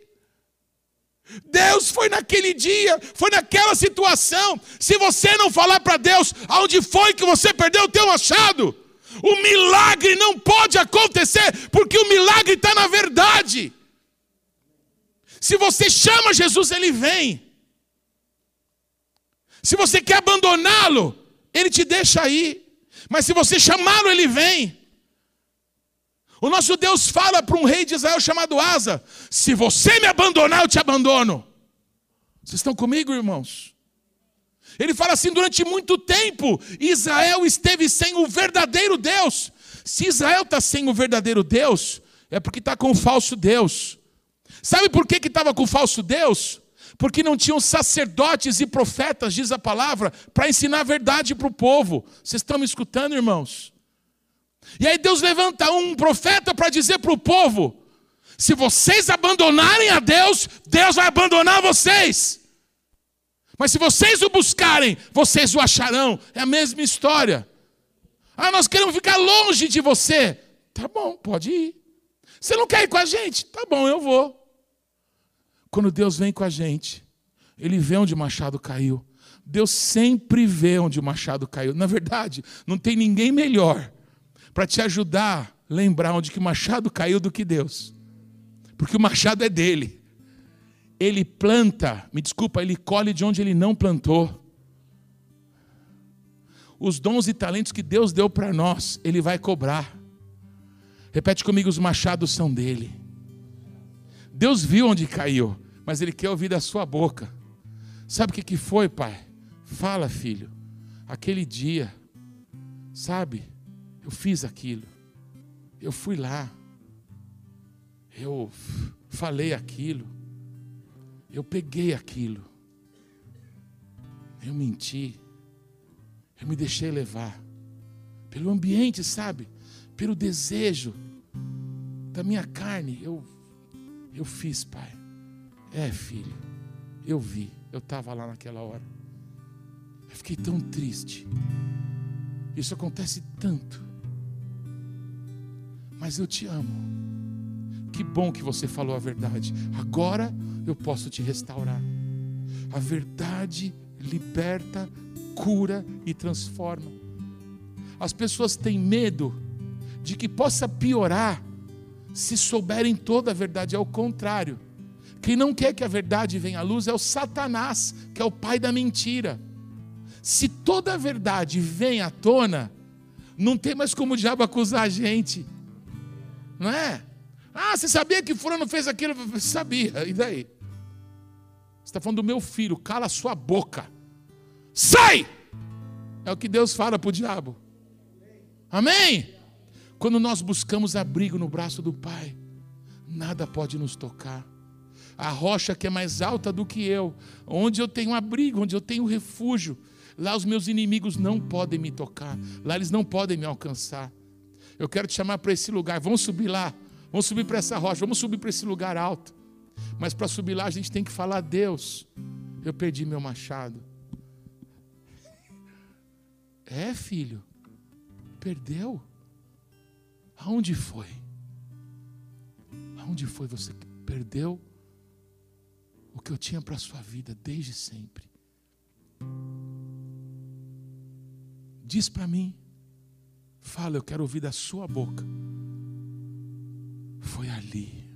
Deus foi naquele dia, foi naquela situação. Se você não falar para Deus aonde foi que você perdeu o teu machado, o milagre não pode acontecer, porque o milagre está na verdade. Se você chama Jesus, ele vem. Se você quer abandoná-lo, ele te deixa aí. Mas se você chamá-lo, ele vem. O nosso Deus fala para um rei de Israel chamado Asa: Se você me abandonar, eu te abandono. Vocês estão comigo, irmãos? Ele fala assim: durante muito tempo, Israel esteve sem o verdadeiro Deus. Se Israel está sem o verdadeiro Deus, é porque está com o falso Deus. Sabe por que estava com o falso Deus? Porque não tinham sacerdotes e profetas, diz a palavra, para ensinar a verdade para o povo. Vocês estão me escutando, irmãos? E aí Deus levanta um profeta para dizer para o povo: se vocês abandonarem a Deus, Deus vai abandonar vocês. Mas se vocês o buscarem, vocês o acharão. É a mesma história. Ah, nós queremos ficar longe de você. Tá bom, pode ir. Você não quer ir com a gente? Tá bom, eu vou. Quando Deus vem com a gente, Ele vê onde o machado caiu. Deus sempre vê onde o machado caiu. Na verdade, não tem ninguém melhor para te ajudar a lembrar onde que o machado caiu do que Deus. Porque o machado é dele. Ele planta, me desculpa, ele colhe de onde ele não plantou. Os dons e talentos que Deus deu para nós, ele vai cobrar. Repete comigo: os machados são dele. Deus viu onde caiu, mas ele quer ouvir da sua boca. Sabe o que, que foi, pai? Fala, filho. Aquele dia, sabe? Eu fiz aquilo. Eu fui lá. Eu falei aquilo. Eu peguei aquilo. Eu menti. Eu me deixei levar. Pelo ambiente, sabe? Pelo desejo da minha carne. Eu, eu fiz, pai. É, filho. Eu vi. Eu estava lá naquela hora. Eu fiquei tão triste. Isso acontece tanto. Mas eu te amo. Que bom que você falou a verdade. Agora eu posso te restaurar. A verdade liberta, cura e transforma. As pessoas têm medo de que possa piorar se souberem toda a verdade. É o contrário. Quem não quer que a verdade venha à luz é o Satanás, que é o pai da mentira. Se toda a verdade vem à tona, não tem mais como o diabo acusar a gente. Não é? Ah, você sabia que fulano fez aquilo? Sabia. E daí? Você está falando do meu filho, cala a sua boca. Sai! É o que Deus fala para o diabo. Amém? Quando nós buscamos abrigo no braço do Pai, nada pode nos tocar. A rocha que é mais alta do que eu, onde eu tenho abrigo, onde eu tenho refúgio, lá os meus inimigos não podem me tocar, lá eles não podem me alcançar. Eu quero te chamar para esse lugar. Vamos subir lá. Vamos subir para essa rocha. Vamos subir para esse lugar alto. Mas para subir lá a gente tem que falar: Deus, eu perdi meu machado. É, filho. Perdeu? Aonde foi? Aonde foi você que perdeu o que eu tinha para a sua vida desde sempre? Diz para mim. Fala, eu quero ouvir da sua boca. Foi ali.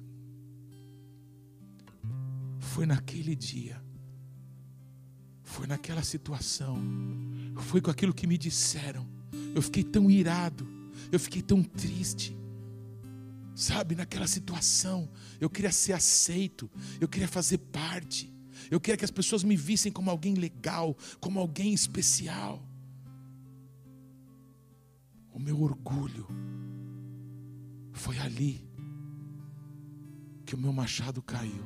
Foi naquele dia. Foi naquela situação. Foi com aquilo que me disseram. Eu fiquei tão irado. Eu fiquei tão triste. Sabe, naquela situação, eu queria ser aceito, eu queria fazer parte, eu queria que as pessoas me vissem como alguém legal, como alguém especial o meu orgulho. Foi ali que o meu machado caiu.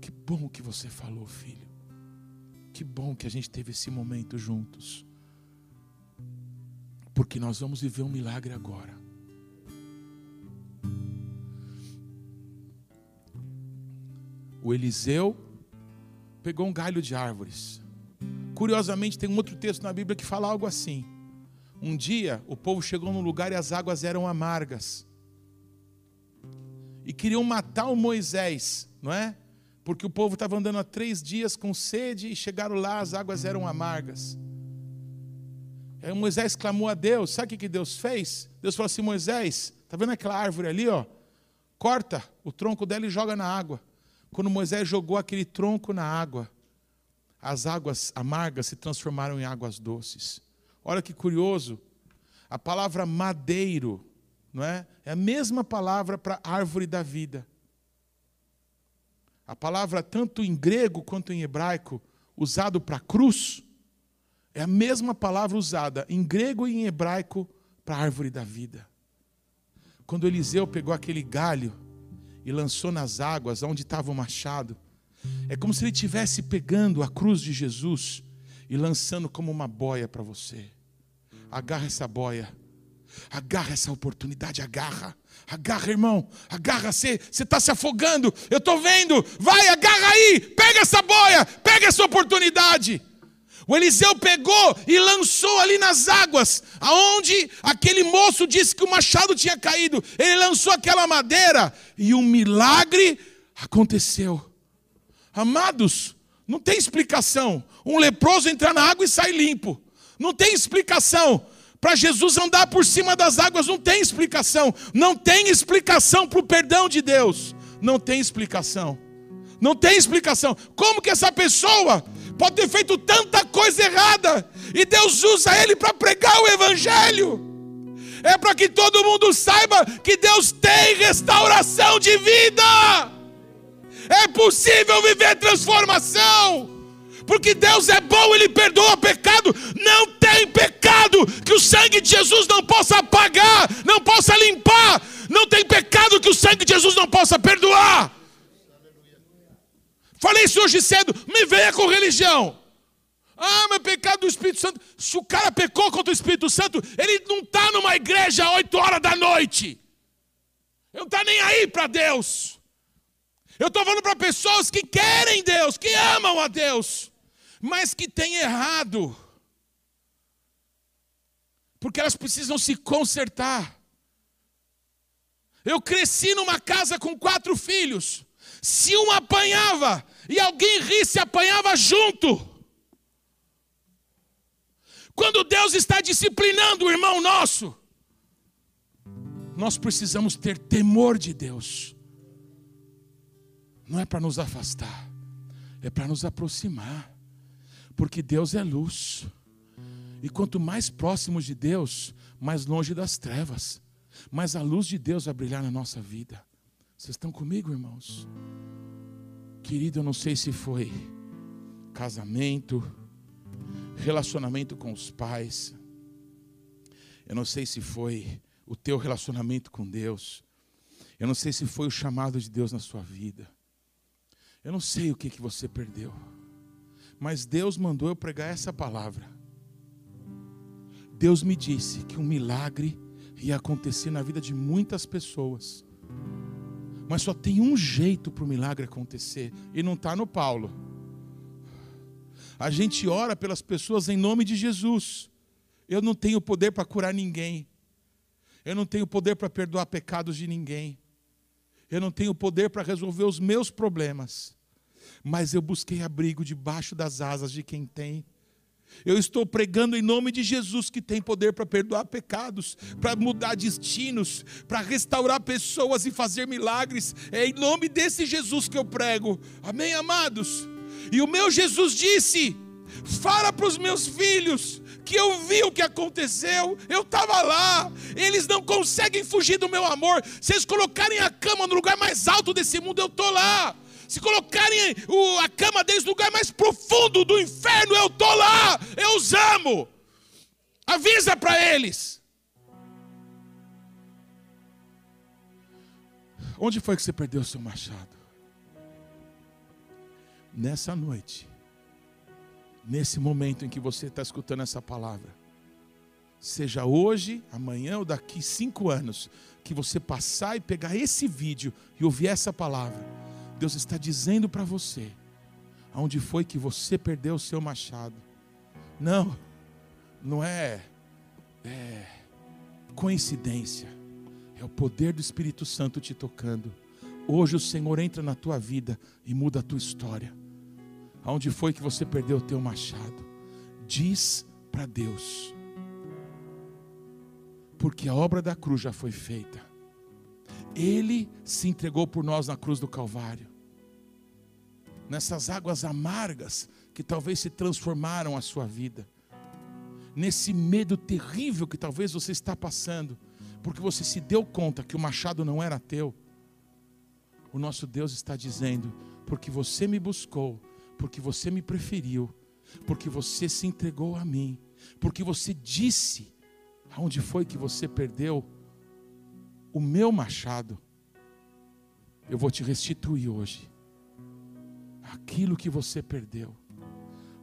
Que bom que você falou, filho. Que bom que a gente teve esse momento juntos. Porque nós vamos viver um milagre agora. O Eliseu pegou um galho de árvores Curiosamente, tem um outro texto na Bíblia que fala algo assim. Um dia, o povo chegou num lugar e as águas eram amargas. E queriam matar o Moisés, não é? Porque o povo estava andando há três dias com sede e chegaram lá, as águas eram amargas. Aí Moisés clamou a Deus, sabe o que Deus fez? Deus falou assim: Moisés, está vendo aquela árvore ali, ó? Corta o tronco dela e joga na água. Quando Moisés jogou aquele tronco na água, as águas amargas se transformaram em águas doces. Olha que curioso, a palavra madeiro, não é? É a mesma palavra para árvore da vida. A palavra tanto em grego quanto em hebraico usado para cruz é a mesma palavra usada em grego e em hebraico para árvore da vida. Quando Eliseu pegou aquele galho e lançou nas águas onde estava o machado, é como se ele estivesse pegando a cruz de Jesus e lançando como uma boia para você. Agarra essa boia. Agarra essa oportunidade, agarra. Agarra, irmão. Agarra, você está se afogando. Eu estou vendo. Vai, agarra aí. Pega essa boia. Pega essa oportunidade. O Eliseu pegou e lançou ali nas águas, aonde aquele moço disse que o machado tinha caído. Ele lançou aquela madeira e um milagre aconteceu. Amados, não tem explicação. Um leproso entrar na água e sai limpo. Não tem explicação. Para Jesus andar por cima das águas, não tem explicação. Não tem explicação para o perdão de Deus. Não tem explicação. Não tem explicação. Como que essa pessoa pode ter feito tanta coisa errada e Deus usa ele para pregar o Evangelho? É para que todo mundo saiba que Deus tem restauração de vida. É possível viver transformação. Porque Deus é bom, Ele perdoa pecado. Não tem pecado que o sangue de Jesus não possa apagar, não possa limpar. Não tem pecado que o sangue de Jesus não possa perdoar. Falei isso hoje cedo. Me venha com religião. Ah, mas pecado do Espírito Santo. Se o cara pecou contra o Espírito Santo, ele não está numa igreja às 8 horas da noite. Ele não está nem aí para Deus. Eu estou falando para pessoas que querem Deus, que amam a Deus, mas que têm errado. Porque elas precisam se consertar. Eu cresci numa casa com quatro filhos. Se um apanhava e alguém risse, apanhava junto. Quando Deus está disciplinando o irmão nosso, nós precisamos ter temor de Deus não é para nos afastar, é para nos aproximar, porque Deus é luz, e quanto mais próximos de Deus, mais longe das trevas, mais a luz de Deus vai brilhar na nossa vida. Vocês estão comigo, irmãos? Querido, eu não sei se foi casamento, relacionamento com os pais, eu não sei se foi o teu relacionamento com Deus, eu não sei se foi o chamado de Deus na sua vida. Eu não sei o que, que você perdeu, mas Deus mandou eu pregar essa palavra. Deus me disse que um milagre ia acontecer na vida de muitas pessoas, mas só tem um jeito para o milagre acontecer, e não está no Paulo. A gente ora pelas pessoas em nome de Jesus. Eu não tenho poder para curar ninguém. Eu não tenho poder para perdoar pecados de ninguém. Eu não tenho poder para resolver os meus problemas. Mas eu busquei abrigo debaixo das asas de quem tem. Eu estou pregando em nome de Jesus que tem poder para perdoar pecados, para mudar destinos, para restaurar pessoas e fazer milagres. É em nome desse Jesus que eu prego. Amém, amados? E o meu Jesus disse: Fala para os meus filhos que eu vi o que aconteceu, eu estava lá. Eles não conseguem fugir do meu amor. Se eles colocarem a cama no lugar mais alto desse mundo, eu estou lá. Se colocarem a cama deles no lugar mais profundo do inferno, eu estou lá. Eu os amo. Avisa para eles. Onde foi que você perdeu o seu machado? Nessa noite nesse momento em que você está escutando essa palavra, seja hoje, amanhã ou daqui cinco anos, que você passar e pegar esse vídeo e ouvir essa palavra, Deus está dizendo para você, aonde foi que você perdeu o seu machado. Não, não é, é coincidência, é o poder do Espírito Santo te tocando. Hoje o Senhor entra na tua vida e muda a tua história. Aonde foi que você perdeu o teu machado? Diz para Deus. Porque a obra da cruz já foi feita. Ele se entregou por nós na cruz do Calvário. Nessas águas amargas que talvez se transformaram a sua vida. Nesse medo terrível que talvez você está passando, porque você se deu conta que o machado não era teu. O nosso Deus está dizendo: porque você me buscou, porque você me preferiu, porque você se entregou a mim, porque você disse aonde foi que você perdeu o meu machado. Eu vou te restituir hoje aquilo que você perdeu.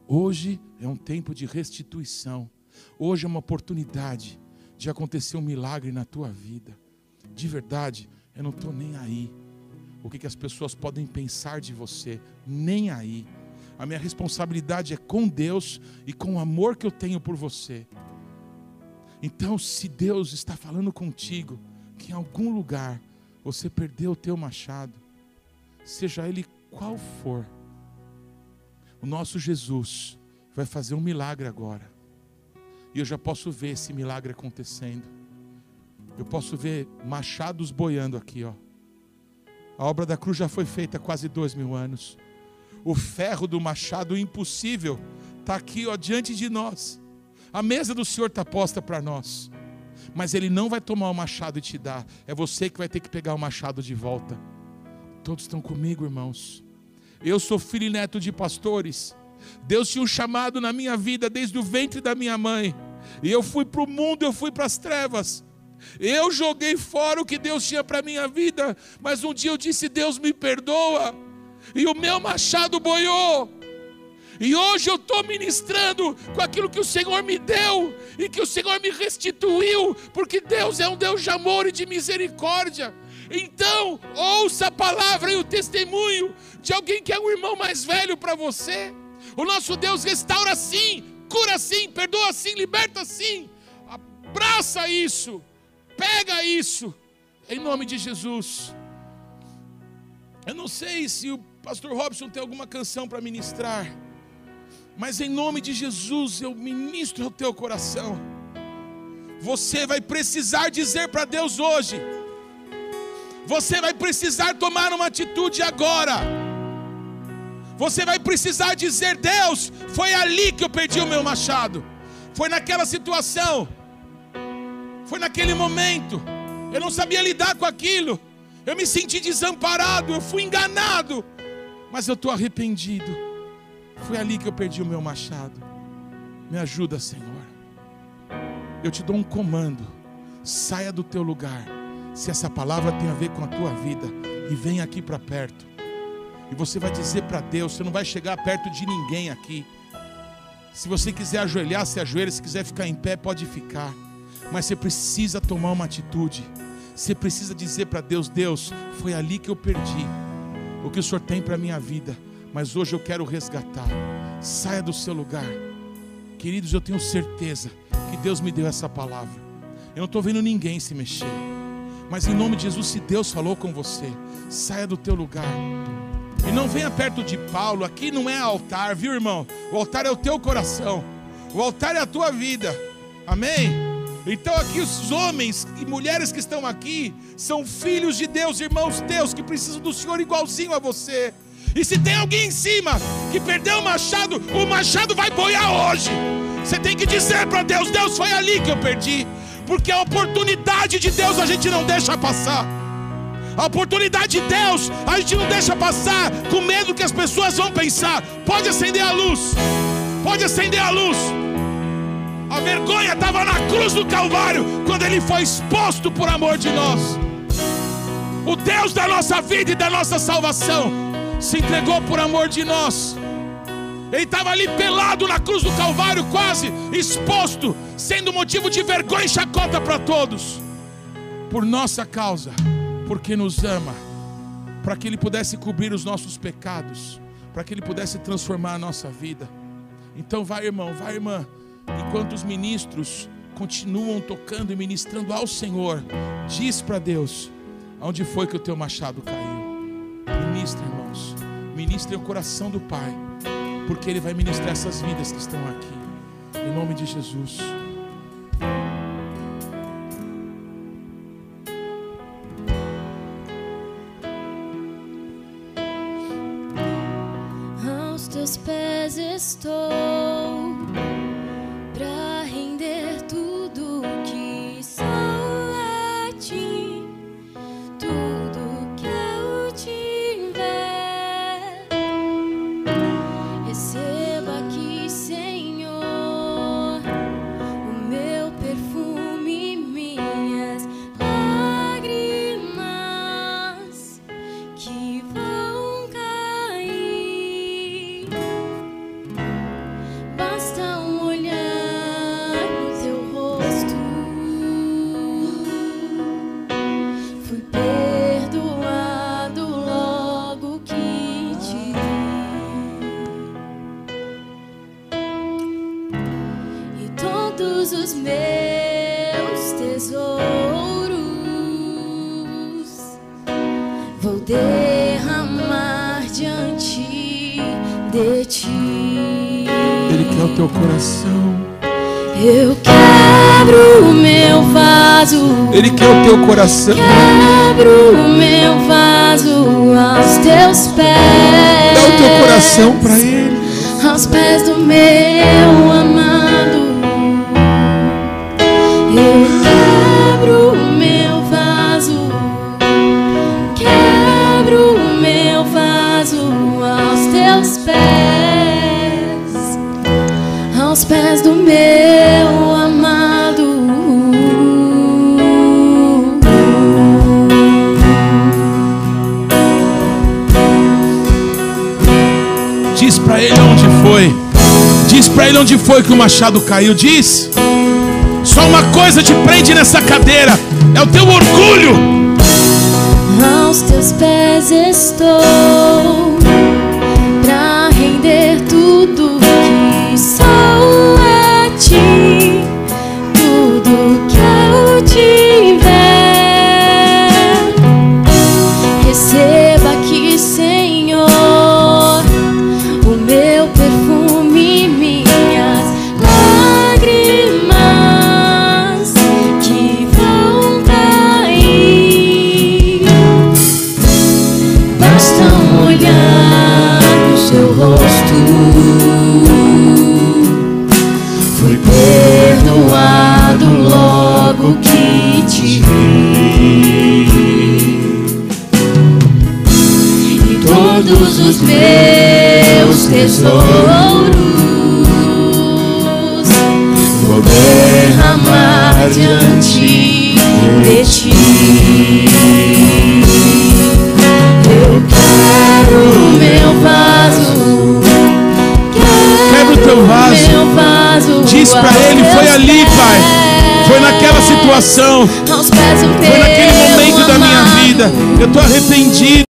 Hoje é um tempo de restituição. Hoje é uma oportunidade de acontecer um milagre na tua vida. De verdade, eu não estou nem aí. O que, que as pessoas podem pensar de você? Nem aí. A minha responsabilidade é com Deus e com o amor que eu tenho por você. Então, se Deus está falando contigo que em algum lugar você perdeu o teu machado, seja ele qual for, o nosso Jesus vai fazer um milagre agora. E eu já posso ver esse milagre acontecendo. Eu posso ver machados boiando aqui, ó. A obra da cruz já foi feita há quase dois mil anos o ferro do machado impossível está aqui ó, diante de nós. A mesa do Senhor está posta para nós. Mas Ele não vai tomar o machado e te dar. É você que vai ter que pegar o machado de volta. Todos estão comigo, irmãos. Eu sou filho e neto de pastores. Deus tinha um chamado na minha vida desde o ventre da minha mãe. E eu fui para o mundo, eu fui para as trevas. Eu joguei fora o que Deus tinha para minha vida. Mas um dia eu disse: Deus me perdoa e o meu machado boiou. E hoje eu estou ministrando com aquilo que o Senhor me deu e que o Senhor me restituiu, porque Deus é um Deus de amor e de misericórdia. Então, ouça a palavra e o testemunho de alguém que é um irmão mais velho para você. O nosso Deus restaura sim, cura sim, perdoa sim, liberta sim. Abraça isso, pega isso, em nome de Jesus. Eu não sei se o Pastor Robson tem alguma canção para ministrar, mas em nome de Jesus eu ministro ao teu coração. Você vai precisar dizer para Deus hoje, você vai precisar tomar uma atitude agora. Você vai precisar dizer: Deus, foi ali que eu perdi o meu machado, foi naquela situação, foi naquele momento, eu não sabia lidar com aquilo, eu me senti desamparado, eu fui enganado. Mas eu estou arrependido. Foi ali que eu perdi o meu machado. Me ajuda, Senhor. Eu te dou um comando. Saia do teu lugar. Se essa palavra tem a ver com a tua vida, e vem aqui para perto. E você vai dizer para Deus: você não vai chegar perto de ninguém aqui. Se você quiser ajoelhar, se ajoelha. Se quiser ficar em pé, pode ficar. Mas você precisa tomar uma atitude. Você precisa dizer para Deus: Deus, foi ali que eu perdi o que o Senhor tem para minha vida, mas hoje eu quero resgatar. Saia do seu lugar. Queridos, eu tenho certeza que Deus me deu essa palavra. Eu não estou vendo ninguém se mexer. Mas em nome de Jesus, se Deus falou com você, saia do teu lugar. E não venha perto de Paulo, aqui não é altar, viu irmão? O altar é o teu coração, o altar é a tua vida, amém? Então, aqui os homens e mulheres que estão aqui são filhos de Deus, irmãos teus, que precisam do Senhor igualzinho a você. E se tem alguém em cima que perdeu o machado, o machado vai boiar hoje. Você tem que dizer para Deus: Deus, foi ali que eu perdi. Porque a oportunidade de Deus a gente não deixa passar. A oportunidade de Deus a gente não deixa passar com medo que as pessoas vão pensar. Pode acender a luz. Pode acender a luz. A vergonha estava na cruz do Calvário quando ele foi exposto por amor de nós. O Deus da nossa vida e da nossa salvação se entregou por amor de nós. Ele estava ali pelado na cruz do Calvário, quase exposto, sendo motivo de vergonha e chacota para todos, por nossa causa, porque nos ama, para que Ele pudesse cobrir os nossos pecados, para que Ele pudesse transformar a nossa vida. Então, vai, irmão, vai, irmã. Enquanto os ministros continuam tocando e ministrando ao Senhor, diz para Deus: onde foi que o teu machado caiu? Ministra, irmãos, ministre o coração do Pai, porque Ele vai ministrar essas vidas que estão aqui, em nome de Jesus. Coração. Quebro o meu vaso aos teus pés. Dá o teu coração para Ele. Aos pés do meu foi que o machado caiu. Diz. Só uma coisa te prende nessa cadeira: é o teu orgulho. Aos teus pés estou meus tesouros vou derramar diante de ti. Eu quero meu vaso. Quebra o teu vaso. vaso Diz para ele: Foi ali, Pai. Foi naquela situação. Foi naquele momento da minha vida. Eu estou arrependido.